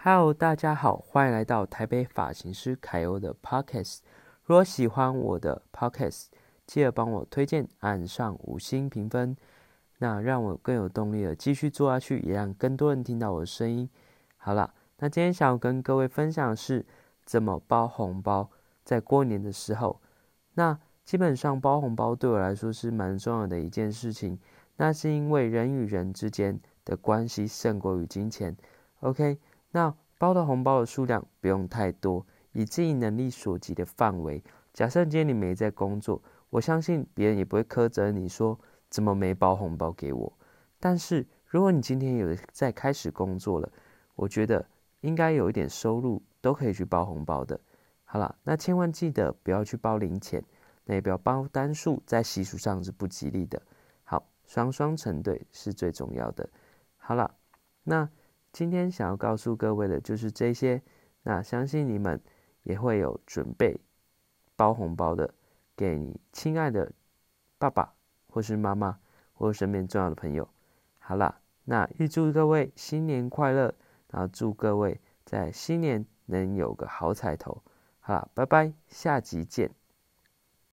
Hello，大家好，欢迎来到台北发型师凯欧的 Podcast。如果喜欢我的 Podcast，记得帮我推荐，按上五星评分，那让我更有动力的继续做下去，也让更多人听到我的声音。好了，那今天想要跟各位分享的是怎么包红包，在过年的时候，那基本上包红包对我来说是蛮重要的一件事情，那是因为人与人之间的关系胜过于金钱。OK。那包的红包的数量不用太多，以自己能力所及的范围。假设今天你没在工作，我相信别人也不会苛责你说怎么没包红包给我。但是如果你今天有在开始工作了，我觉得应该有一点收入都可以去包红包的。好了，那千万记得不要去包零钱，那也不要包单数，在习俗上是不吉利的。好，双双成对是最重要的。好了，那。今天想要告诉各位的就是这些，那相信你们也会有准备包红包的，给你亲爱的爸爸或是妈妈或身边重要的朋友。好啦，那预祝各位新年快乐，然后祝各位在新年能有个好彩头。好啦，拜拜，下集见。